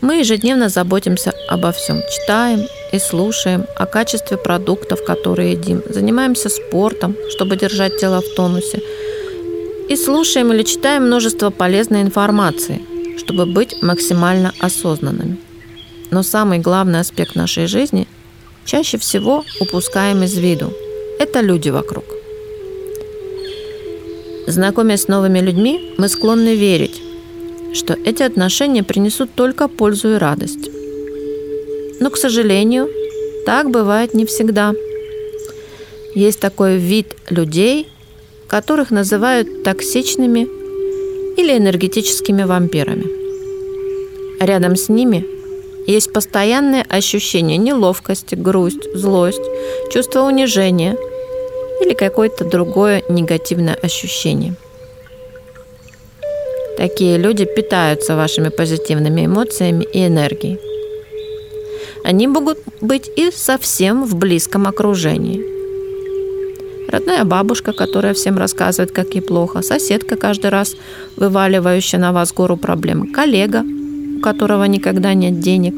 Мы ежедневно заботимся обо всем, читаем и слушаем о качестве продуктов, которые едим, занимаемся спортом, чтобы держать тело в тонусе, и слушаем или читаем множество полезной информации, чтобы быть максимально осознанными. Но самый главный аспект нашей жизни чаще всего упускаем из виду – это люди вокруг. Знакомясь с новыми людьми, мы склонны верить, что эти отношения принесут только пользу и радость. Но, к сожалению, так бывает не всегда. Есть такой вид людей, которых называют токсичными или энергетическими вампирами. Рядом с ними есть постоянное ощущение неловкости, грусть, злость, чувство унижения или какое-то другое негативное ощущение – Такие люди питаются вашими позитивными эмоциями и энергией. Они могут быть и совсем в близком окружении. Родная бабушка, которая всем рассказывает, как ей плохо, соседка, каждый раз вываливающая на вас гору проблем, коллега, у которого никогда нет денег.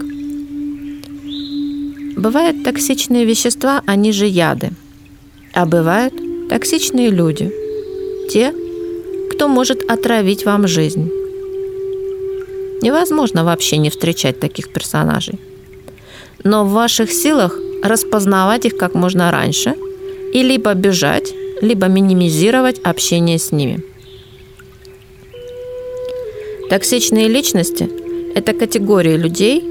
Бывают токсичные вещества, они же яды. А бывают токсичные люди, те, кто может отравить вам жизнь. Невозможно вообще не встречать таких персонажей. Но в ваших силах распознавать их как можно раньше и либо бежать, либо минимизировать общение с ними. Токсичные личности – это категории людей,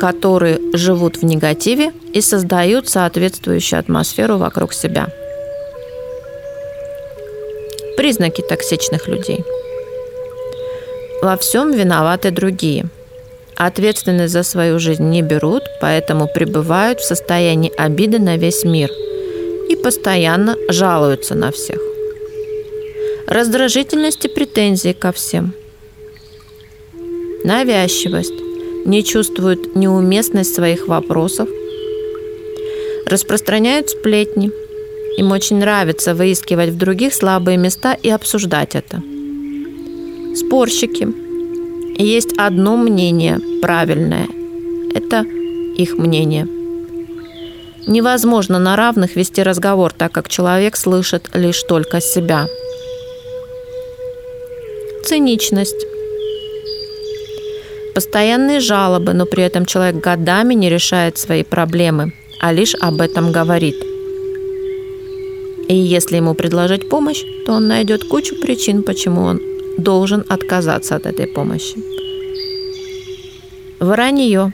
которые живут в негативе и создают соответствующую атмосферу вокруг себя – Признаки токсичных людей. Во всем виноваты другие. Ответственность за свою жизнь не берут, поэтому пребывают в состоянии обиды на весь мир и постоянно жалуются на всех. Раздражительность и претензии ко всем. Навязчивость. Не чувствуют неуместность своих вопросов. Распространяют сплетни – им очень нравится выискивать в других слабые места и обсуждать это. Спорщики. Есть одно мнение правильное. Это их мнение. Невозможно на равных вести разговор, так как человек слышит лишь только себя. Циничность. Постоянные жалобы, но при этом человек годами не решает свои проблемы, а лишь об этом говорит – и если ему предложить помощь, то он найдет кучу причин, почему он должен отказаться от этой помощи. Вранье.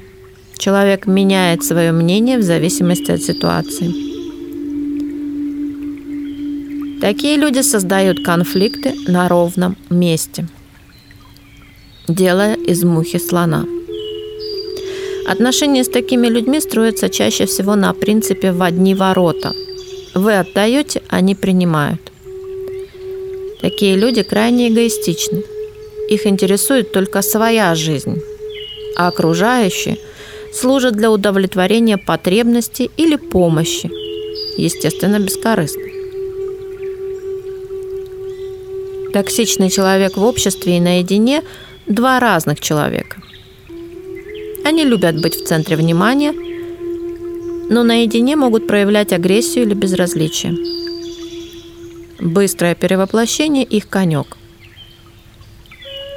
Человек меняет свое мнение в зависимости от ситуации. Такие люди создают конфликты на ровном месте, делая из мухи слона. Отношения с такими людьми строятся чаще всего на принципе «в одни ворота», вы отдаете, они принимают. Такие люди крайне эгоистичны. Их интересует только своя жизнь, а окружающие служат для удовлетворения потребностей или помощи, естественно, бескорыстно. Токсичный человек в обществе и наедине – два разных человека. Они любят быть в центре внимания – но наедине могут проявлять агрессию или безразличие. Быстрое перевоплощение – их конек.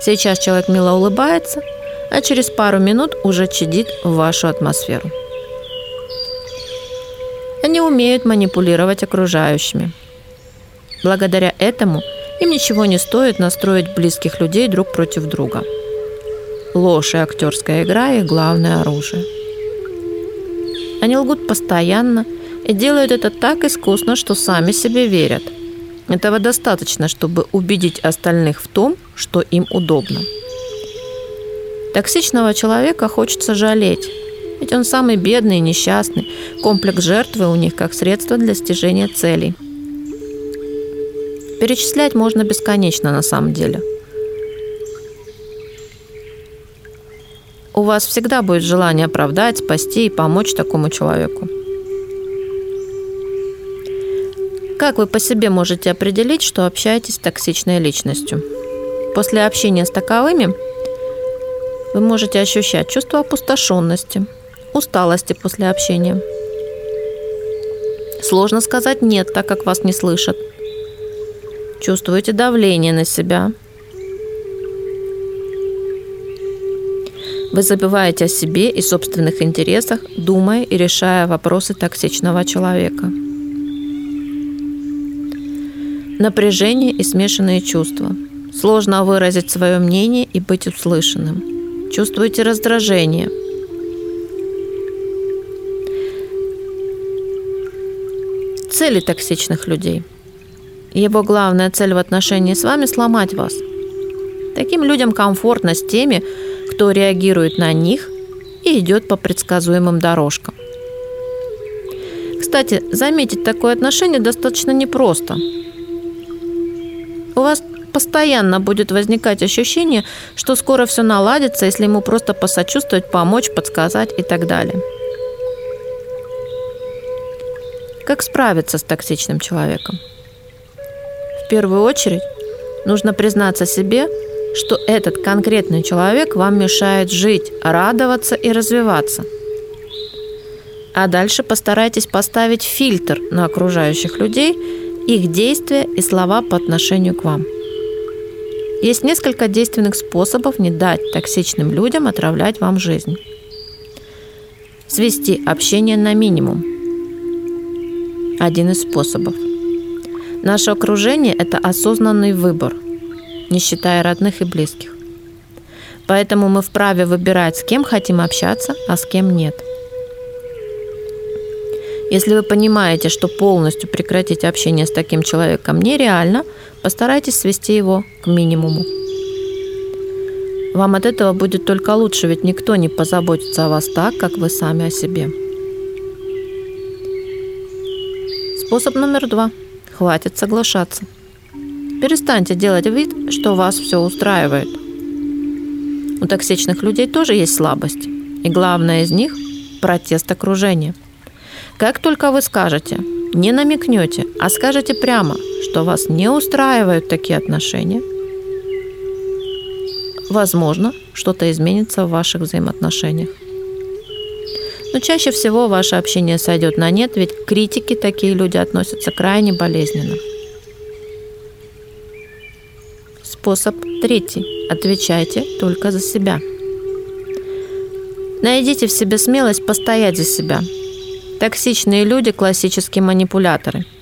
Сейчас человек мило улыбается, а через пару минут уже чадит в вашу атмосферу. Они умеют манипулировать окружающими. Благодаря этому им ничего не стоит настроить близких людей друг против друга. Ложь и актерская игра – их главное оружие – они лгут постоянно и делают это так искусно, что сами себе верят. Этого достаточно, чтобы убедить остальных в том, что им удобно. Токсичного человека хочется жалеть, ведь он самый бедный и несчастный. Комплекс жертвы у них как средство для достижения целей. Перечислять можно бесконечно на самом деле – у вас всегда будет желание оправдать, спасти и помочь такому человеку. Как вы по себе можете определить, что общаетесь с токсичной личностью? После общения с таковыми Вы можете ощущать чувство опустошенности, усталости после общения. Сложно сказать «нет», так как вас не слышат. Чувствуете давление на себя. Вы забываете о себе и собственных интересах, думая и решая вопросы токсичного человека. Напряжение и смешанные чувства. Сложно выразить свое мнение и быть услышанным. Чувствуете раздражение. Цели токсичных людей. Его главная цель в отношении с вами – сломать вас. Таким людям комфортно с теми, кто реагирует на них и идет по предсказуемым дорожкам. Кстати, заметить такое отношение достаточно непросто. У вас постоянно будет возникать ощущение, что скоро все наладится, если ему просто посочувствовать, помочь, подсказать и так далее. Как справиться с токсичным человеком? В первую очередь нужно признаться себе, что этот конкретный человек вам мешает жить, радоваться и развиваться. А дальше постарайтесь поставить фильтр на окружающих людей, их действия и слова по отношению к вам – есть несколько действенных способов не дать токсичным людям отравлять вам жизнь. Свести общение на минимум. Один из способов. Наше окружение – это осознанный выбор, не считая родных и близких. Поэтому мы вправе выбирать, с кем хотим общаться, а с кем нет. Если вы понимаете, что полностью прекратить общение с таким человеком нереально, Постарайтесь свести его к минимуму. Вам от этого будет только лучше, ведь никто не позаботится о вас так, как вы сами о себе. Способ номер два. Хватит соглашаться. Перестаньте делать вид, что вас все устраивает. У токсичных людей тоже есть слабости. И главное из них – протест окружения. Как только вы скажете, не намекнете, а скажете прямо – что вас не устраивают такие отношения, возможно, что-то изменится в ваших взаимоотношениях. Но чаще всего ваше общение сойдет на нет, ведь к критике такие люди относятся крайне болезненно. Способ третий. Отвечайте только за себя. Найдите в себе смелость постоять за себя. Токсичные люди – классические манипуляторы –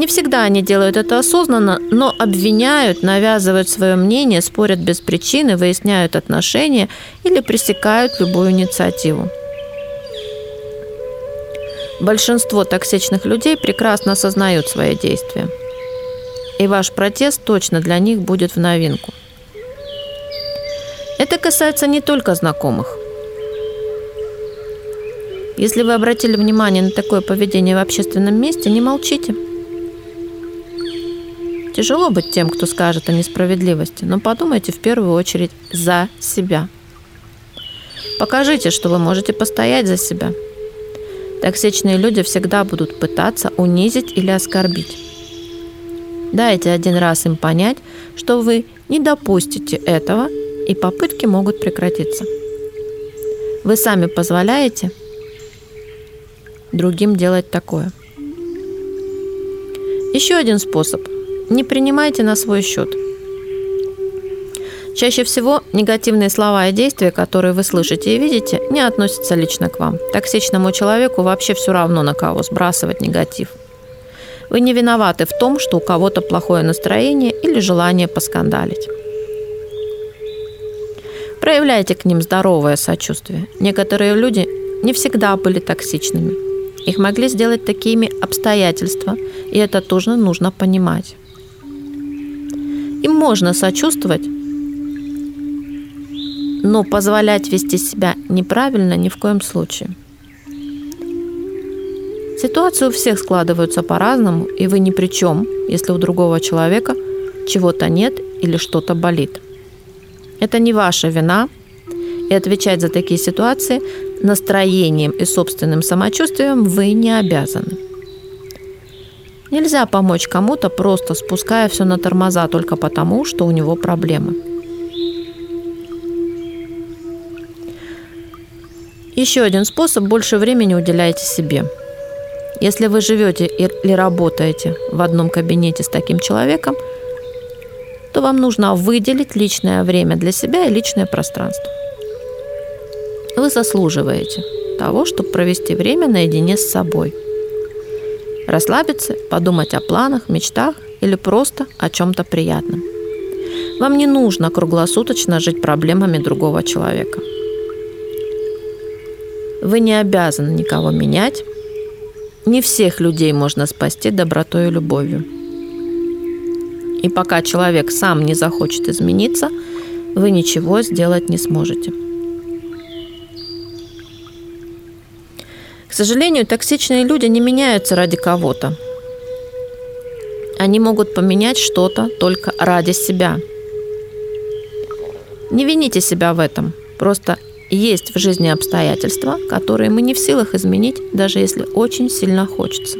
Не всегда они делают это осознанно, но обвиняют, навязывают свое мнение, спорят без причины, выясняют отношения или пресекают любую инициативу. Большинство токсичных людей прекрасно осознают свои действия. И ваш протест точно для них будет в новинку. Это касается не только знакомых. Если вы обратили внимание на такое поведение в общественном месте, не молчите – Тяжело быть тем, кто скажет о несправедливости, но подумайте в первую очередь за себя. Покажите, что вы можете постоять за себя. Токсичные люди всегда будут пытаться унизить или оскорбить. Дайте один раз им понять, что вы не допустите этого, и попытки могут прекратиться. Вы сами позволяете другим делать такое. Еще один способ – не принимайте на свой счет. Чаще всего негативные слова и действия, которые вы слышите и видите, не относятся лично к вам. Токсичному человеку вообще все равно на кого сбрасывать негатив. Вы не виноваты в том, что у кого-то плохое настроение или желание поскандалить. Проявляйте к ним здоровое сочувствие. Некоторые люди не всегда были токсичными. Их могли сделать такими обстоятельства, и это тоже нужно понимать. Им можно сочувствовать, но позволять вести себя неправильно ни в коем случае. Ситуации у всех складываются по-разному, и вы ни при чем, если у другого человека чего-то нет или что-то болит. Это не ваша вина, и отвечать за такие ситуации настроением и собственным самочувствием вы не обязаны. Нельзя помочь кому-то, просто спуская все на тормоза только потому, что у него проблемы. Еще один способ – больше времени уделяйте себе. Если вы живете или работаете в одном кабинете с таким человеком, то вам нужно выделить личное время для себя и личное пространство. Вы заслуживаете того, чтобы провести время наедине с собой. Расслабиться, подумать о планах, мечтах или просто о чем-то приятном. Вам не нужно круглосуточно жить проблемами другого человека. Вы не обязаны никого менять. Не всех людей можно спасти добротой и любовью. И пока человек сам не захочет измениться, вы ничего сделать не сможете. К сожалению, токсичные люди не меняются ради кого-то. Они могут поменять что-то только ради себя. Не вините себя в этом. Просто есть в жизни обстоятельства, которые мы не в силах изменить, даже если очень сильно хочется.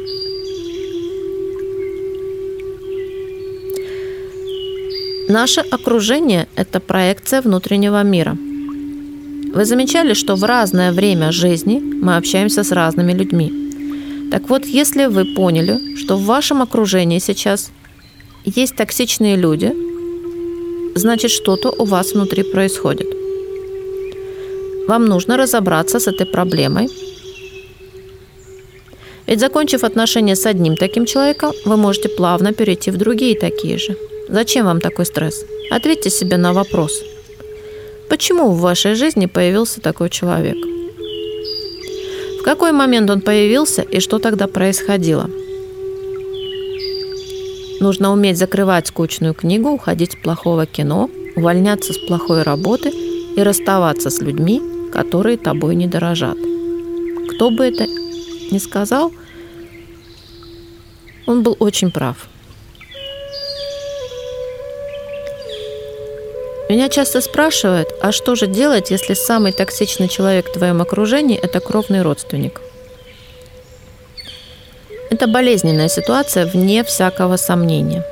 Наше окружение – это проекция внутреннего мира. Вы замечали, что в разное время жизни мы общаемся с разными людьми. Так вот, если вы поняли, что в вашем окружении сейчас есть токсичные люди, значит что-то у вас внутри происходит. Вам нужно разобраться с этой проблемой. Ведь закончив отношения с одним таким человеком, вы можете плавно перейти в другие такие же – Зачем вам такой стресс? Ответьте себе на вопрос. Почему в вашей жизни появился такой человек? В какой момент он появился и что тогда происходило? Нужно уметь закрывать скучную книгу, уходить с плохого кино, увольняться с плохой работы и расставаться с людьми, которые тобой не дорожат. Кто бы это ни сказал, он был очень прав. Меня часто спрашивают, а что же делать, если самый токсичный человек в твоем окружении – это кровный родственник? Это болезненная ситуация вне всякого сомнения.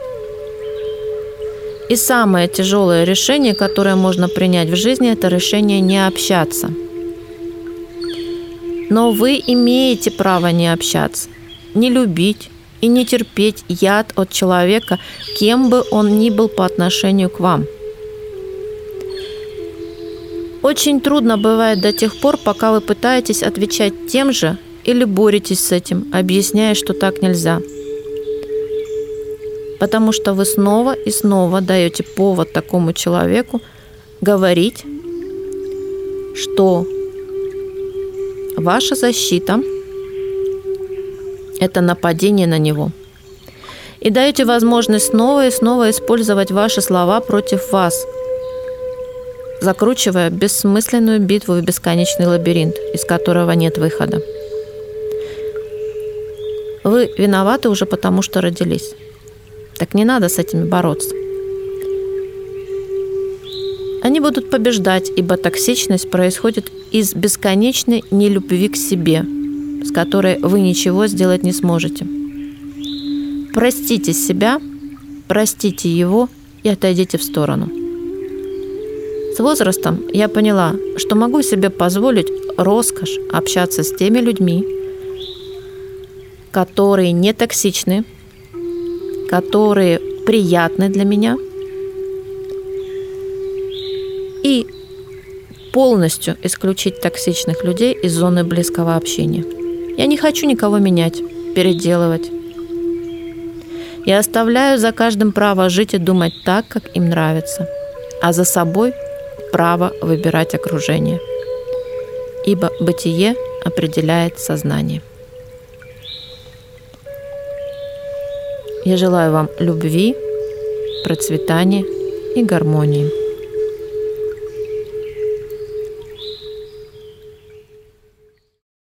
И самое тяжелое решение, которое можно принять в жизни, это решение не общаться. Но вы имеете право не общаться, не любить и не терпеть яд от человека, кем бы он ни был по отношению к вам – очень трудно бывает до тех пор, пока вы пытаетесь отвечать тем же или боретесь с этим, объясняя, что так нельзя. Потому что вы снова и снова даете повод такому человеку говорить, что ваша защита – это нападение на него. И даете возможность снова и снова использовать ваши слова против вас – закручивая бессмысленную битву в бесконечный лабиринт, из которого нет выхода. Вы виноваты уже потому, что родились. Так не надо с этими бороться. Они будут побеждать, ибо токсичность происходит из бесконечной нелюбви к себе, с которой вы ничего сделать не сможете. Простите себя, простите его и отойдите в сторону – с возрастом я поняла, что могу себе позволить роскошь общаться с теми людьми, которые не токсичны, которые приятны для меня, и полностью исключить токсичных людей из зоны близкого общения. Я не хочу никого менять, переделывать. Я оставляю за каждым право жить и думать так, как им нравится, а за собой право выбирать окружение, ибо бытие определяет сознание. Я желаю вам любви, процветания и гармонии.